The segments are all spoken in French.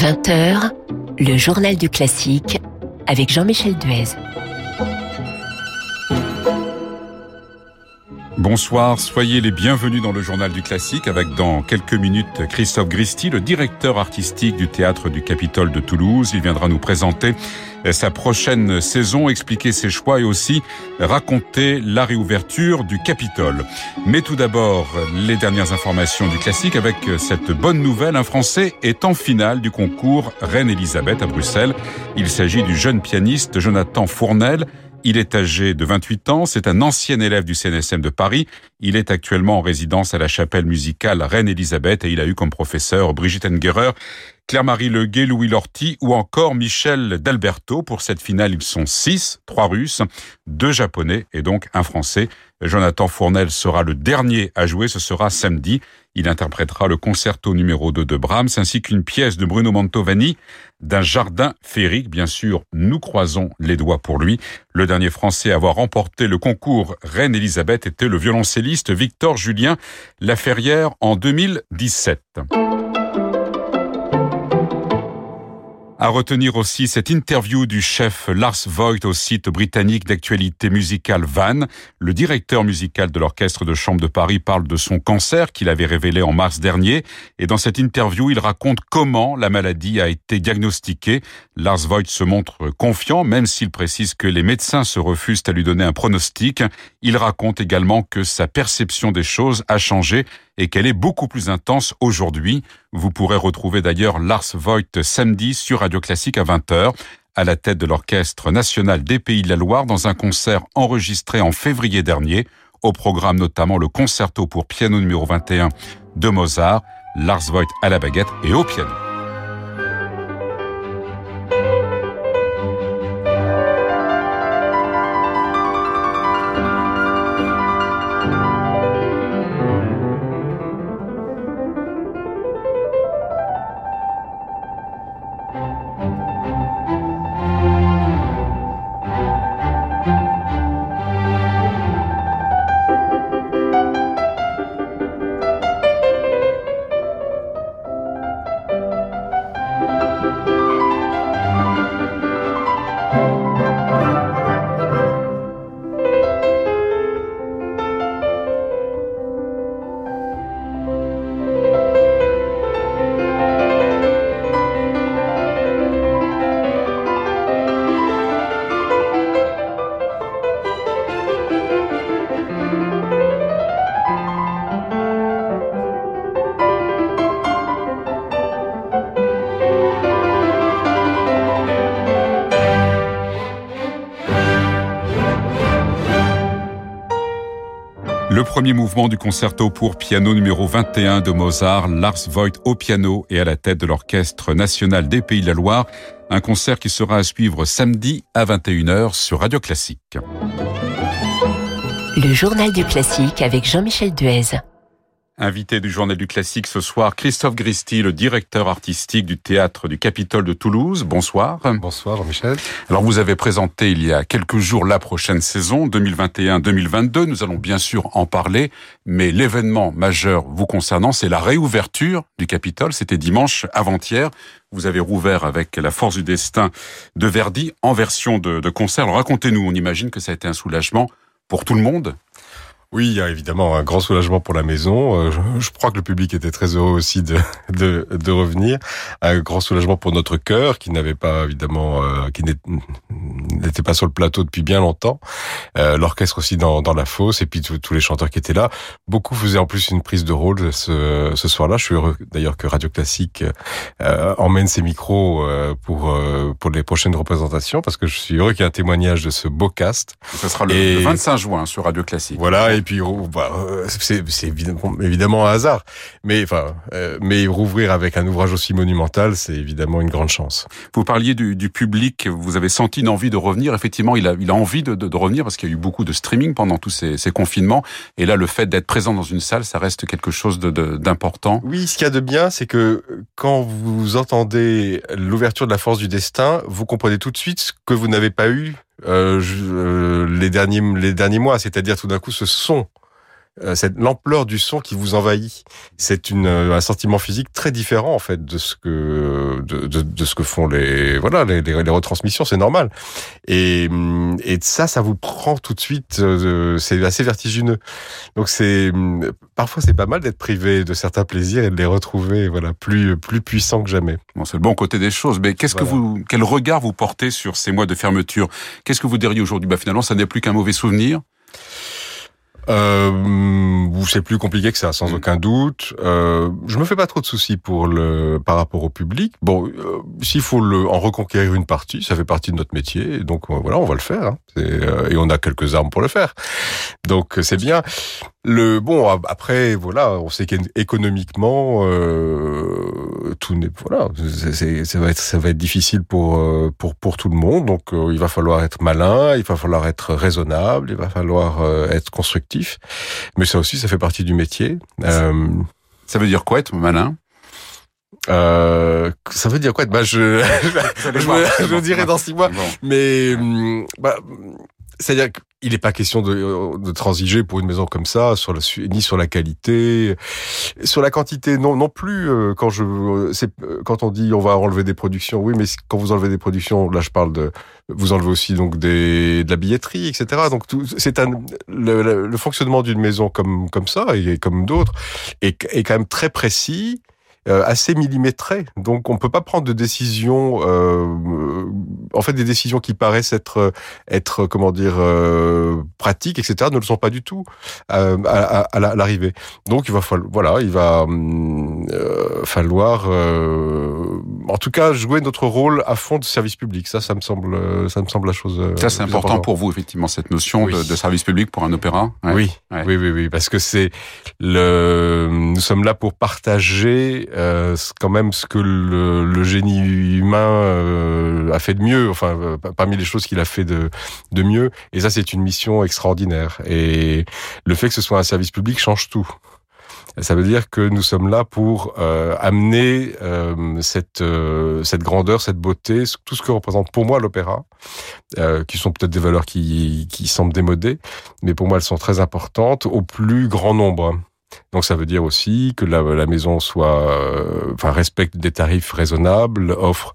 20h, le journal du classique avec Jean-Michel Duez. Bonsoir, soyez les bienvenus dans le journal du classique avec dans quelques minutes Christophe Gristi, le directeur artistique du théâtre du Capitole de Toulouse. Il viendra nous présenter sa prochaine saison, expliquer ses choix et aussi raconter la réouverture du Capitole. Mais tout d'abord, les dernières informations du classique avec cette bonne nouvelle. Un Français est en finale du concours Reine Elisabeth à Bruxelles. Il s'agit du jeune pianiste Jonathan Fournel il est âgé de 28 ans, c'est un ancien élève du CNSM de Paris. Il est actuellement en résidence à la chapelle musicale Reine-Élisabeth et il a eu comme professeur Brigitte Engerer, Claire-Marie Leguet, Louis Lorty ou encore Michel D'Alberto. Pour cette finale, ils sont six, trois Russes, deux Japonais et donc un Français. Jonathan Fournel sera le dernier à jouer, ce sera samedi. Il interprétera le concerto numéro 2 de Brahms ainsi qu'une pièce de Bruno Mantovani d'un jardin féerique. Bien sûr, nous croisons les doigts pour lui. Le dernier Français à avoir remporté le concours Reine Elisabeth était le violoncelliste Victor Julien Laferrière en 2017. À retenir aussi cette interview du chef Lars Voigt au site britannique d'actualité musicale Van. Le directeur musical de l'orchestre de chambre de Paris parle de son cancer qu'il avait révélé en mars dernier. Et dans cette interview, il raconte comment la maladie a été diagnostiquée. Lars Voigt se montre confiant, même s'il précise que les médecins se refusent à lui donner un pronostic. Il raconte également que sa perception des choses a changé et qu'elle est beaucoup plus intense aujourd'hui. Vous pourrez retrouver d'ailleurs Lars Voigt samedi sur Radio Classique à 20h à la tête de l'Orchestre national des Pays de la Loire dans un concert enregistré en février dernier, au programme notamment le concerto pour piano numéro 21 de Mozart, Lars Voigt à la baguette et au piano. Premier mouvement du concerto pour piano numéro 21 de Mozart, Lars Voigt au piano et à la tête de l'Orchestre national des Pays de la Loire, un concert qui sera à suivre samedi à 21h sur Radio Classique. Le journal du classique avec Jean-Michel Duez. Invité du journal du classique ce soir, Christophe Gristi, le directeur artistique du théâtre du Capitole de Toulouse. Bonsoir. Bonsoir Jean-Michel. Alors vous avez présenté il y a quelques jours la prochaine saison 2021-2022. Nous allons bien sûr en parler, mais l'événement majeur vous concernant, c'est la réouverture du Capitole. C'était dimanche avant-hier. Vous avez rouvert avec La Force du Destin de Verdi en version de, de concert. Alors racontez-nous, on imagine que ça a été un soulagement pour tout le monde. Oui, il y a évidemment un grand soulagement pour la maison. Euh, je, crois que le public était très heureux aussi de, de, de revenir. Un grand soulagement pour notre cœur, qui n'avait pas évidemment, euh, qui n'était pas sur le plateau depuis bien longtemps. Euh, L'orchestre aussi dans, dans la fosse, et puis tous les chanteurs qui étaient là. Beaucoup faisaient en plus une prise de rôle ce, ce soir-là. Je suis heureux d'ailleurs que Radio Classique euh, emmène ses micros euh, pour pour les prochaines représentations, parce que je suis heureux qu'il y ait un témoignage de ce beau cast. Ce sera le, le 25 juin sur Radio Classique. Voilà et puis oh, bah, euh, c'est évidemment, évidemment un hasard, mais enfin, euh, mais rouvrir avec un ouvrage aussi monumental, c'est évidemment une grande chance. Vous parliez du, du, public, vous avez senti une envie de revenir. Effectivement, il a, il a envie de, de, de revenir parce qu'il y a eu beaucoup de streaming pendant tous ces, ces confinements, et là, le fait d'être présent dans une salle, ça reste quelque chose d'important. Oui, ce qu'il y a de bien, c'est que quand vous entendez l'ouverture de la force du destin, vous comprenez tout de suite ce que vous n'avez pas eu je, euh, les derniers les derniers mois, c'est-à-dire tout d'un coup ce son euh, cette l'ampleur du son qui vous envahit. C'est une euh, un sentiment physique très différent en fait de ce que de, de, de ce que font les voilà les, les, les retransmissions, c'est normal. Et hum, et ça, ça vous prend tout de suite. Euh, c'est assez vertigineux. Donc c'est hum, parfois c'est pas mal d'être privé de certains plaisirs et de les retrouver voilà plus plus puissants que jamais. Bon, c'est le bon côté des choses. Mais qu'est-ce Voilà. que vous quel regard vous portez sur ces mois de fermeture? Qu'est-ce que vous diriez aujourd'hui? Bah finalement, ça n'est plus qu'un mauvais souvenir. Euh, c'est plus compliqué que ça, sans Mm. aucun doute. Euh, je me fais pas trop de soucis pour le par rapport au public. Bon, euh, s'il faut le, en reconquérir une partie, ça fait partie de notre métier. Et donc euh, voilà, on va le faire. hein. Euh, et on a quelques armes pour le faire. Donc c'est bien. Le bon ap- après voilà, on sait qu'économiquement euh, tout n'est voilà, ça va être ça va être difficile pour euh, pour pour tout le monde. Donc euh, il va falloir être malin, il va falloir être raisonnable, il va falloir euh, être constructif. Mais ça aussi, ça fait partie du métier. Euh, Ça veut dire quoi être malin? Euh, ça veut dire quoi bah, je, je, je le dirai dans six mois. Bon. Mais hum, bah, c'est-à-dire qu'il n'est pas question de, de transiger pour une maison comme ça, ni sur la qualité, sur la quantité non non plus. euh, Quand je, c'est euh, quand on dit on va enlever des productions, oui, mais quand vous enlevez des productions, là je parle de, vous enlevez aussi donc des de la billetterie, etc. Donc c'est un le, le- le fonctionnement d'une maison comme comme ça et comme d'autres est, est quand même très précis euh, assez millimétré. Donc on peut pas prendre de décisions, euh, euh, en fait des décisions qui paraissent être être comment dire euh, pratiques, etc. ne le sont pas du tout euh, à, à- à la- à l'arrivée. Donc il va falloir, voilà, il va hum, euh, falloir, euh, en tout cas jouer notre rôle à fond de service public. Ça, ça me semble, euh, ça me semble la chose. euh, Ça, c'est important importante. pour vous, effectivement, cette notion Oui. de, de service public pour un opéra. Ouais. Oui, Ouais. oui, oui, oui, parce que c'est le. Nous sommes là pour partager euh, quand même ce que le, le génie humain euh, a fait de mieux. Enfin, euh, parmi les choses qu'il a fait de de mieux. Et ça, c'est une mission extraordinaire. Et le fait que ce soit un service public change tout. Ça veut dire que nous sommes là pour euh, amener euh, cette euh, cette grandeur, cette beauté, tout ce que représente pour moi l'opéra, qui sont peut-être des valeurs qui qui semblent démodées, mais pour moi elles sont très importantes au plus grand nombre. Donc ça veut dire aussi que la, la maison soit, euh, enfin respecte des tarifs raisonnables, offre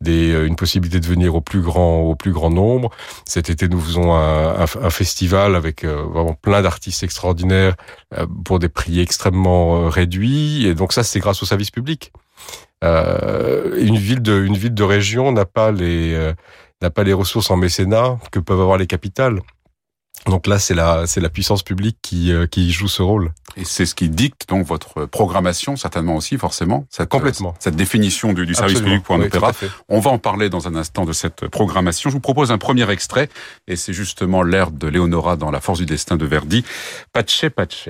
des, euh, une possibilité de venir au plus grand au plus grand nombre. Cet été nous faisons un, un, un festival avec euh, vraiment plein d'artistes extraordinaires euh, pour des prix extrêmement euh, réduits. Et donc ça c'est grâce au service public. Une ville de une ville de région n'a pas les n'a pas les ressources en mécénat que peuvent avoir les capitales. Donc là, c'est la, c'est la puissance publique qui, euh, qui joue ce rôle. Et c'est ce qui dicte donc votre programmation, certainement aussi, forcément. Cette, Complètement. Cette définition du, du service public pour un Oui, opéra. On va en parler dans un instant de cette programmation. Je vous propose un premier extrait, et c'est justement l'air de Léonora dans La force du destin de Verdi, Pace. Pace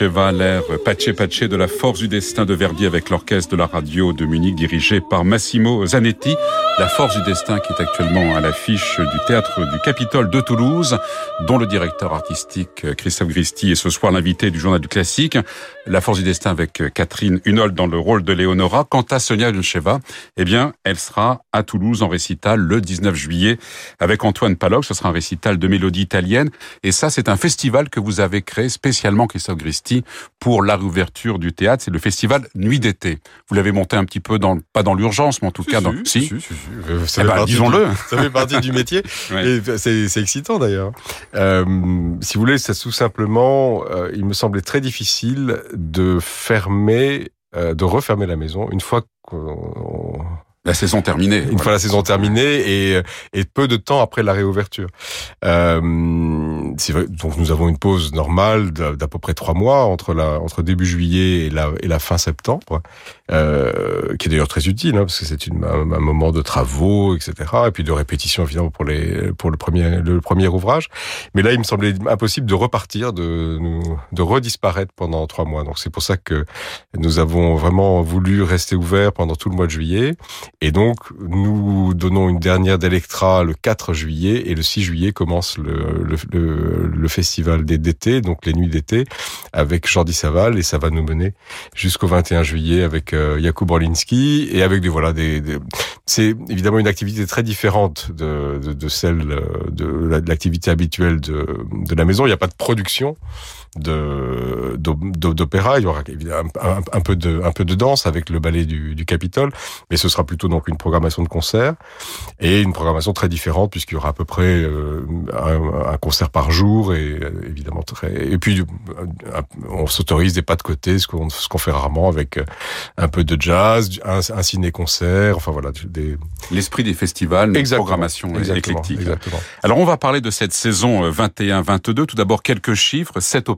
L'air de la force du destin de Verdi avec l'orchestre de la radio de Munich dirigé par Massimo Zanetti. La force du destin qui est actuellement à l'affiche du théâtre du Capitole de Toulouse, dont le directeur artistique Christophe Gristi est ce soir l'invité du journal du classique. La force du destin avec Catherine Hunol dans le rôle de Léonora. Quant à Sonia Yoncheva, eh bien, elle sera à Toulouse en récital le 19 juillet avec Antoine Paloc. Ce sera un récital de mélodie italienne. Et ça, c'est un festival que vous avez créé spécialement, Christophe Gristi, pour la réouverture du théâtre. C'est le festival Nuit d'été. Vous l'avez monté un petit peu dans, pas dans l'urgence, mais en tout cas dans, si, si, si, si. Eh ben, disons-le. Ça fait partie du métier. ouais. Et c'est excitant d'ailleurs. Euh, si vous voulez, c'est tout simplement, euh, il me semblait très difficile de fermer, euh, de refermer la maison une fois qu'on la saison terminée. Une voilà. fois la saison terminée et, et peu de temps après la réouverture. Euh, vrai, donc nous avons une pause normale d'à peu près trois mois entre la entre début juillet et la, et la fin septembre, euh, qui est d'ailleurs très utile hein, parce que c'est un, un moment de travaux, etc. Et puis de répétition évidemment pour les pour le premier le premier ouvrage. Mais là, il me semblait impossible de repartir, de de redisparaître pendant trois mois. Donc c'est pour ça que nous avons vraiment voulu rester ouverts pendant tout le mois de juillet. Et donc, nous donnons une dernière d'Electra le 4 juillet et le 6 juillet commence le, le, le, le festival d'été, donc les nuits d'été, avec Jordi Saval et ça va nous mener jusqu'au 21 juillet avec euh, Jakub Orlinski et avec des voilà des, des c'est évidemment une activité très différente de, de, de celle de l'activité habituelle de, de la maison. Il n'y a pas de production de d'opéra. Il y aura évidemment un, un, peu de un peu de danse avec le ballet du, du Capitole, mais ce sera plutôt donc une programmation de concert et une programmation très différente puisqu'il y aura à peu près euh, un, un, concert par jour et euh, évidemment très et puis euh, on s'autorise des pas de côté, ce qu'on ce qu'on fait rarement avec un peu de jazz, un, un ciné-concert, enfin voilà des l'esprit des festivals, une programmation éclectique. Exactement. Alors on va parler de cette saison 21-22. Tout d'abord quelques chiffres, 7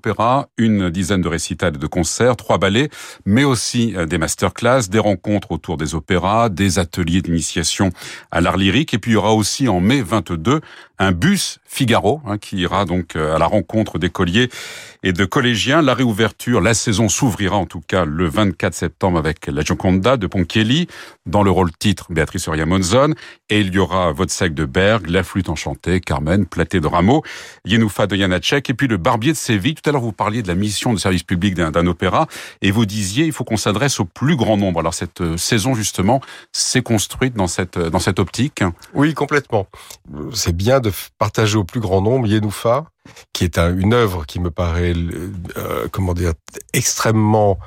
une dizaine de récitals et de concerts, trois ballets, mais aussi des masterclass, des rencontres autour des opéras, des ateliers d'initiation à l'art lyrique. Et puis il y aura aussi en mai 22 un bus Figaro hein, qui ira donc à la rencontre d'écoliers et de collégiens. La réouverture, la saison s'ouvrira en tout cas le 24 septembre avec la Gioconda de Ponchielli dans le rôle titre Béatrice Oria Monzon et il y aura Vodsec de Berg, La flûte enchantée, Carmen, Platé de Rameau, Yenoufa de Janacek et puis le Barbier de Séville. Tout à l'heure vous parliez de la mission de service public d'un opéra et vous disiez il faut qu'on s'adresse au plus grand nombre. Alors cette euh, saison justement s'est construite dans cette dans cette optique. Oui, complètement. C'est bien de partager au plus grand nombre Yenoufa, qui est un, une œuvre qui me paraît, euh, comment dire, extrêmement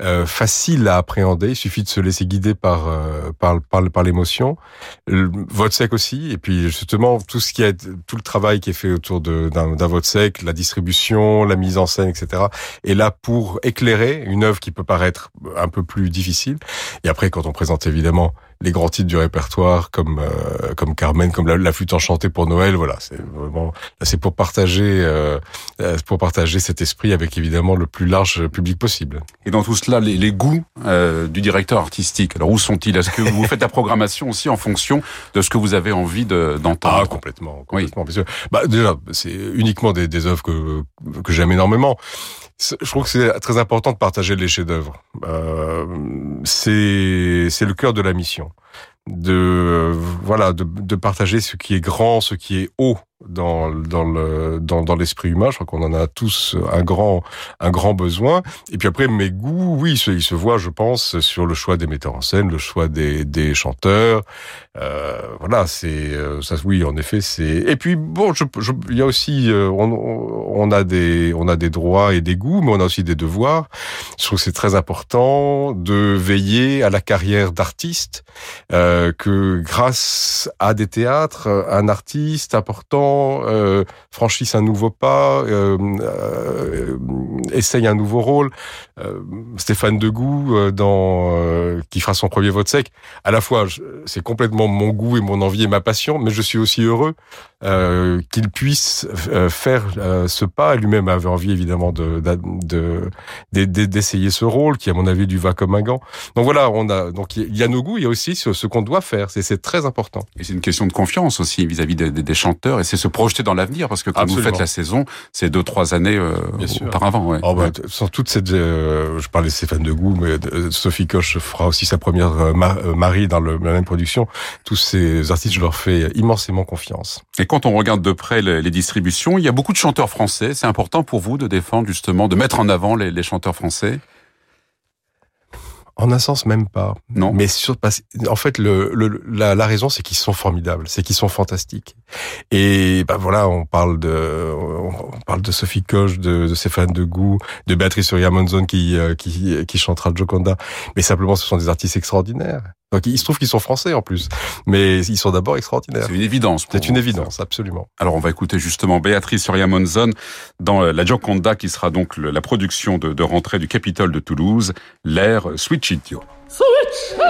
euh, facile à appréhender. Il suffit de se laisser guider par euh, l'émotion. Vote sec aussi. Et puis justement tout ce qui est tout le travail qui est fait autour d'un vote sec, la distribution, la mise en scène, etc. est là pour éclairer une œuvre qui peut paraître un peu plus difficile. Et après, quand on présente évidemment les grands titres du répertoire comme euh, comme Carmen, comme la, la, flûte enchantée pour Noël. Voilà, c'est vraiment c'est pour partager euh, pour partager cet esprit avec évidemment le plus large public possible. Et dans tout cela, les, les goûts euh, du directeur artistique. Alors où sont-ils? Est-ce que vous faites la programmation aussi en fonction de ce que vous avez envie d'entendre? Ah complètement, complètement. Oui. Bah déjà, c'est uniquement des, des œuvres que que j'aime énormément je trouve que c'est très important de partager les chefs-d'œuvre. Euh, c'est c'est le cœur de la mission, de voilà de, de partager ce qui est grand, ce qui est haut dans dans le dans, dans l'esprit humain. Je crois qu'on en a tous un grand un grand besoin. Et puis après mes goûts, oui, ils se voient, je pense, sur le choix des metteurs en scène, le choix des des chanteurs. Euh, voilà, c'est euh, ça. Oui, en effet, c'est. Et puis bon, je, je, il y a aussi euh, on, on a des on a des droits et des goûts, mais on a aussi des devoirs. Je trouve que c'est très important de veiller à la carrière d'artiste, euh, que grâce à des théâtres, un artiste important euh, franchisse un nouveau pas, euh, euh, essaye un nouveau rôle. Euh, Stéphane Degout, dans, qui fera son premier vote sec, à la fois, c'est complètement mon goût et mon envie et ma passion, mais je suis aussi heureux qu'il puisse faire ce pas. Lui-même avait envie, évidemment, de, de, d'essayer ce rôle, qui, à mon avis, lui va comme un gant. Donc voilà, on a, donc il y a nos goûts, il y a aussi ce, qu'on doit faire. C'est très important. Et c'est une question de confiance aussi vis-à-vis -vis des, des chanteurs, et c'est se projeter dans l'avenir parce que quand vous Absolument. faites la saison, c'est deux trois années euh, auparavant. Ouais. Oh, bah, Ouais. t- sans toute cette, euh, je parlais de Stéphane de Goux, mais euh, Sophie Koch fera aussi sa première euh, ma- Marie dans le, la même production. Tous ces artistes, je leur fais immensément confiance. Et quand on regarde de près les, les distributions, il y a beaucoup de chanteurs français. C'est important pour vous de défendre justement, de mettre en avant les, les chanteurs français? En un sens, même pas. Non. Mais sur, parce, en fait, le, le- la, la raison, c'est qu'ils sont formidables, c'est qu'ils sont fantastiques. Et bah voilà, on parle de, on parle de Sophie Koch, de, de Stéphane de Goux, de Béatrice Surya Monzon qui, euh, qui, qui chantera Joconda. Mais simplement, ce sont des artistes extraordinaires. Donc, il se trouve qu'ils sont français en plus, mais ils sont d'abord extraordinaires. C'est une évidence. C'est une évidence, absolument. Alors on va écouter justement Béatrice Surya Monzon dans euh, la Gioconda qui sera donc la production de, de rentrée du Capitole de Toulouse, l'air Switch Idio. Switch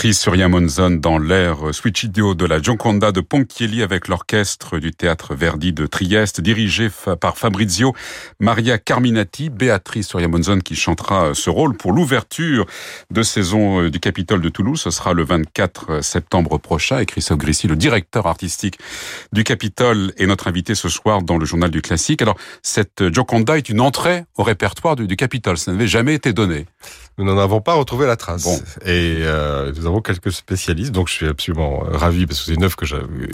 Béatrice Surya Monzon dans l'air Switch Idio de la Gioconda de Ponchielli avec l'orchestre du théâtre Verdi de Trieste dirigé par Fabrizio Maria Carminati. Béatrice Surya Monzon qui chantera ce rôle pour l'ouverture de saison euh, du Capitole de Toulouse. Ce sera le 24 septembre prochain et Christophe Grissy, le directeur artistique du Capitole est notre invité ce soir dans le journal du classique. Alors, cette Gioconda est une entrée au répertoire du, du Capitole. Ça n'avait jamais été donné. Nous n'en avons pas retrouvé la trace. Bon. Et euh, nous avons quelques spécialistes, donc je suis absolument euh, ravi parce que c'est une œuvre que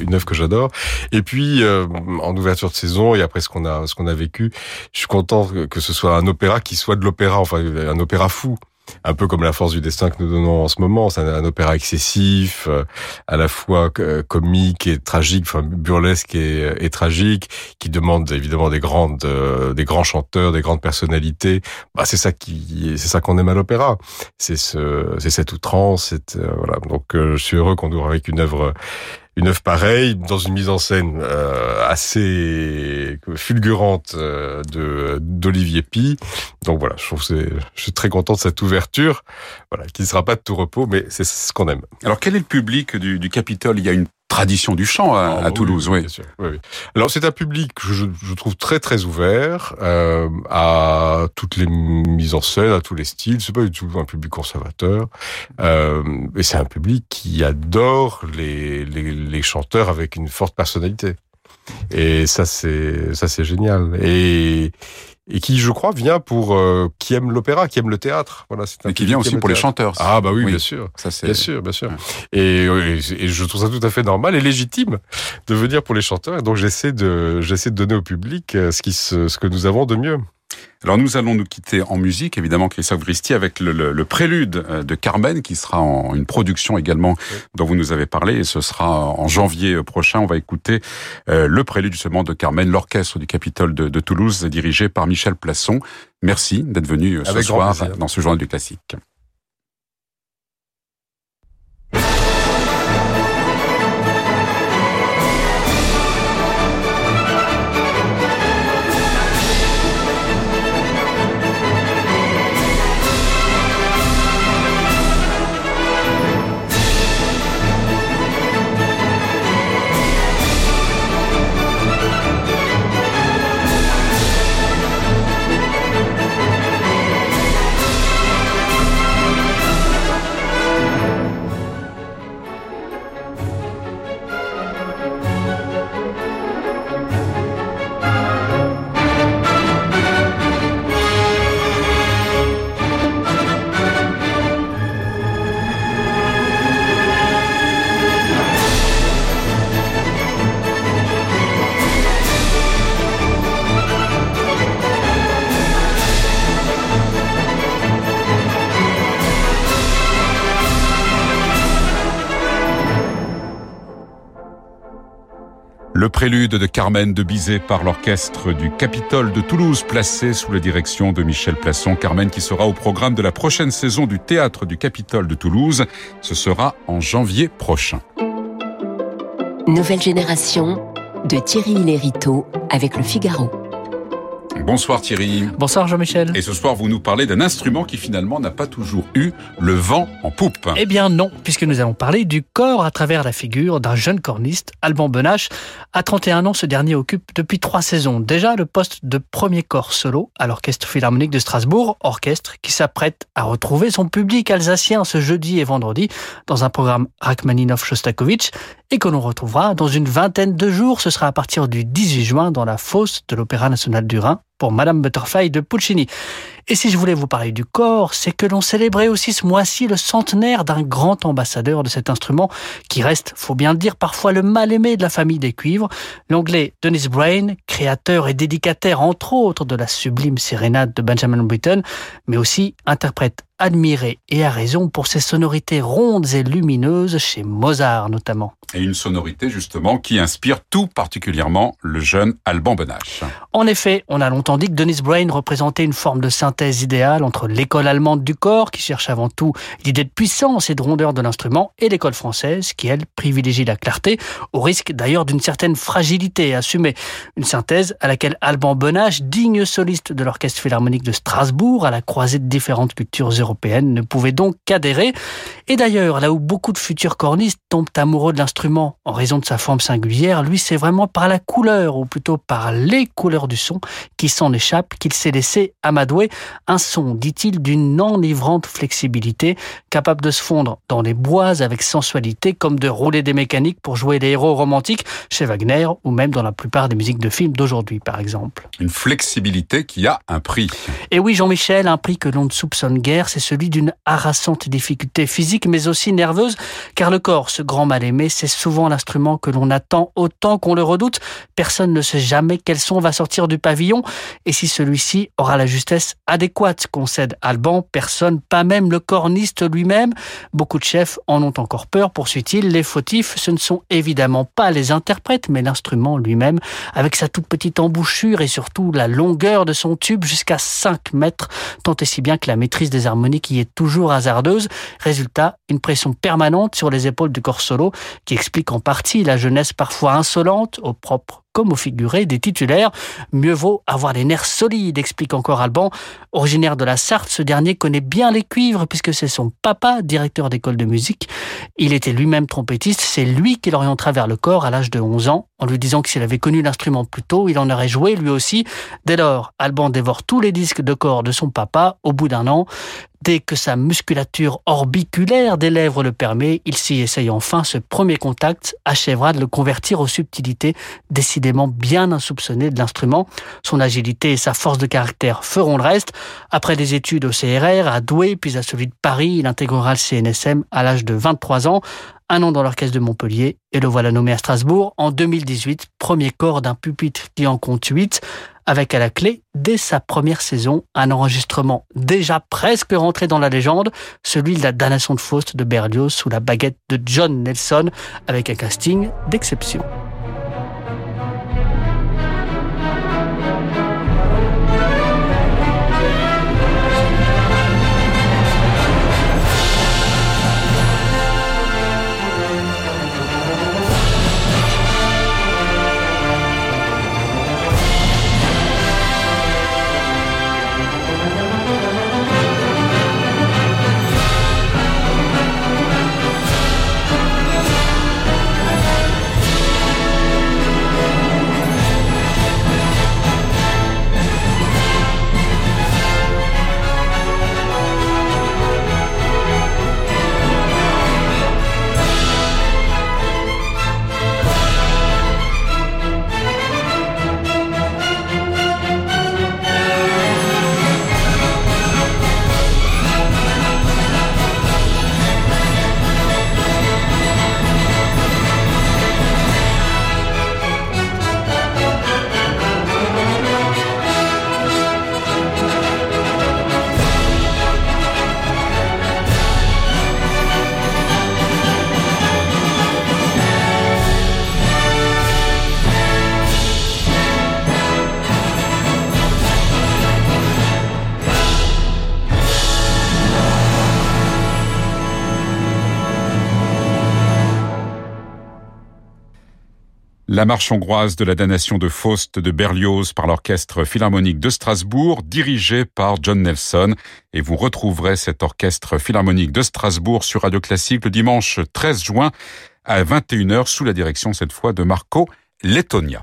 une œuvre que j'adore. Et puis euh, en ouverture de saison et après ce qu'on a ce qu'on a vécu, je suis content que ce soit un opéra qui soit de l'opéra, enfin un opéra fou. Un peu comme la force du destin que nous donnons en ce moment. C'est un, opéra excessif, euh, à la fois euh, comique et tragique, enfin burlesque et, et, tragique, qui demande évidemment des grandes, euh, des grands chanteurs, des grandes personnalités. Bah, c'est ça qui, c'est ça qu'on aime à l'opéra. C'est ce, c'est cette outrance. voilà. Donc, je suis heureux qu'on nous avec une œuvre une œuvre pareille dans une mise en scène euh, assez fulgurante euh, de d'Olivier Pi. Donc voilà, je trouve c'est je suis très content de cette ouverture, voilà, qui ne sera pas de tout repos, mais c'est ce qu'on aime. Alors quel est le public du, du Capitole? Il y a une tradition du chant à, ah, Toulouse, oui. oui. Alors c'est un public que je, je, trouve très très ouvert euh, à toutes les mises en scène, à tous les styles. C'est pas du tout un public conservateur, euh, et c'est un public qui adore les, les, les chanteurs avec une forte personnalité. Et ça c'est ça c'est génial. Et et qui, je crois, vient pour euh, qui aime l'opéra, qui aime le théâtre. Voilà, c'est un qui vient aussi pour les chanteurs. Ah bah oui, bien sûr, ça c'est bien sûr, bien sûr. Et, et, je trouve ça tout à fait normal et légitime de venir pour les chanteurs. Et donc j'essaie de j'essaie de donner au public euh, ce qui ce que nous avons de mieux. Alors nous allons nous quitter en musique, évidemment, Christophe Gristi, avec le, prélude euh, de Carmen, qui sera en une production également dont vous nous avez parlé, et ce sera en janvier prochain. On va écouter euh, le prélude justement de Carmen, l'orchestre du Capitole de, Toulouse, dirigé par Michel Plasson. Merci d'être venu euh, ce soir dans ce journal du classique. Le prélude de Carmen de Bizet par l'orchestre du Capitole de Toulouse, placé sous la direction de Michel Plasson. Carmen qui sera au programme de la prochaine saison du Théâtre du Capitole de Toulouse. Ce sera en janvier prochain. Nouvelle génération de Thierry Lériteau avec le Figaro. Bonsoir Thierry. Bonsoir Jean-Michel. Et ce soir, vous nous parlez d'un instrument qui finalement n'a pas toujours eu le vent en poupe. Eh bien non, puisque nous allons parler du corps à travers la figure d'un jeune corniste, Alban Benache. À 31 ans, ce dernier occupe depuis trois saisons déjà le poste de premier corps solo à l'Orchestre Philharmonique de Strasbourg, orchestre qui s'apprête à retrouver son public alsacien ce jeudi et vendredi dans un programme Rachmaninov-Shostakovich et que l'on retrouvera dans une vingtaine de jours. Ce sera à partir du 18 juin dans la fosse de l'Opéra national du Rhin pour Madame Butterfly de Puccini. Et si je voulais vous parler du corps, c'est que l'on célébrait aussi ce mois-ci le centenaire d'un grand ambassadeur de cet instrument qui reste, faut bien le dire, parfois le mal-aimé de la famille des cuivres, l'anglais Dennis Brain, créateur et dédicataire entre autres de la sublime sérénade de Benjamin Britten, mais aussi interprète admiré et à raison pour ses sonorités rondes et lumineuses chez Mozart notamment. Et une sonorité justement qui inspire tout particulièrement le jeune Alban Benache. En effet, on a longtemps dit que Dennis Brain représentait une forme de synthèse idéale entre l'école allemande du corps, qui cherche avant tout l'idée de puissance et de rondeur de l'instrument, et l'école française, qui elle privilégie la clarté, au risque d'ailleurs d'une certaine fragilité assumée. Une synthèse à laquelle Alban Benache, digne soliste de l'Orchestre Philharmonique de Strasbourg, à la croisée de différentes cultures européenne ne pouvait donc qu'adhérer. Et d'ailleurs, là où beaucoup de futurs cornistes tombent amoureux de l'instrument en raison de sa forme singulière, lui c'est vraiment par la couleur, ou plutôt par les couleurs du son, qui s'en échappe, qu'il s'est laissé amadouer. Un son, dit-il, d'une enivrante flexibilité, capable de se fondre dans les bois avec sensualité, comme de rouler des mécaniques pour jouer des héros romantiques chez Wagner, ou même dans la plupart des musiques de films d'aujourd'hui, par exemple. Une flexibilité qui a un prix. Et oui, Jean-Michel, un prix que l'on ne soupçonne guère, c'est celui d'une harassante difficulté physique, mais aussi nerveuse, car le corps, ce grand mal-aimé, c'est souvent l'instrument que l'on attend autant qu'on le redoute. Personne ne sait jamais quel son va sortir du pavillon, et si celui-ci aura la justesse adéquate, concède Alban. Personne, pas même le corniste lui-même. Beaucoup de chefs en ont encore peur, poursuit-il. Les fautifs, ce ne sont évidemment pas les interprètes, mais l'instrument lui-même, avec sa toute petite embouchure et surtout la longueur de son tube jusqu'à 5 mètres, tant et si bien que la maîtrise des harmoniques y est toujours hasardeuse. Résultat, une pression permanente sur les épaules du corps solo qui explique en partie la jeunesse parfois insolente, au propre comme au figuré des titulaires. Mieux vaut avoir les nerfs solides, explique encore Alban. Originaire de la Sarthe, ce dernier connaît bien les cuivres puisque c'est son papa, directeur d'école de musique. Il était lui-même trompettiste, c'est lui qui l'orientera vers le corps à l'âge de 11 ans, en lui disant que s'il avait connu l'instrument plus tôt, il en aurait joué lui aussi. Dès lors, Alban dévore tous les disques de corps de son papa au bout d'un an. Dès que sa musculature orbiculaire des lèvres le permet, il s'y essaye enfin. Ce premier contact achèvera de le convertir aux subtilités décidément bien insoupçonnées de l'instrument. Son agilité et sa force de caractère feront le reste. Après des études au CRR, à Douai, puis à celui de Paris, il intégrera le CNSM à l'âge de 23 ans un an dans l'orchestre de Montpellier et le voilà nommé à Strasbourg en 2018, premier corps d'un pupitre qui en compte 8 avec à la clé, dès sa première saison, un enregistrement déjà presque rentré dans la légende, celui de la damnation de Faust de Berlioz sous la baguette de John Nelson, avec un casting d'exception. La marche hongroise de la damnation de Faust de Berlioz par l'Orchestre Philharmonique de Strasbourg, dirigé par John Nelson. Et vous retrouverez cet Orchestre Philharmonique de Strasbourg sur Radio Classique le dimanche 13 juin à 21h sous la direction cette fois de Marco Lettonia.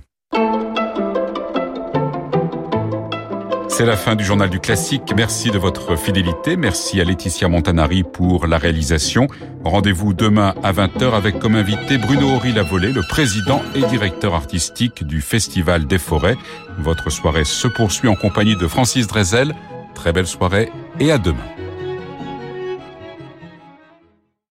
C'est la fin du journal du classique. Merci de votre fidélité. Merci à Laetitia Montanari pour la réalisation. Rendez-vous demain à 20h avec comme invité Bruno Horry Lavolée, le président et directeur artistique du Festival des Forêts. Votre soirée se poursuit en compagnie de Francis Drezel. Très belle soirée et à demain.